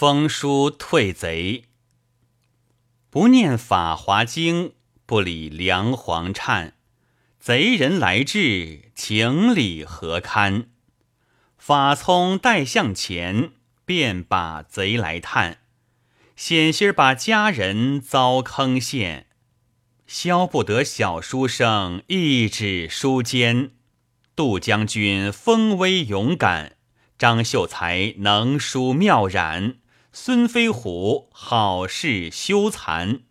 封书退贼，不念法华经，不理梁皇忏。贼人来至，情理何堪？法聪待向前，便把贼来探。险些把家人遭坑陷，消不得小书生一纸书间。杜将军风威勇敢，张秀才能书妙染，孙飞虎好事休残。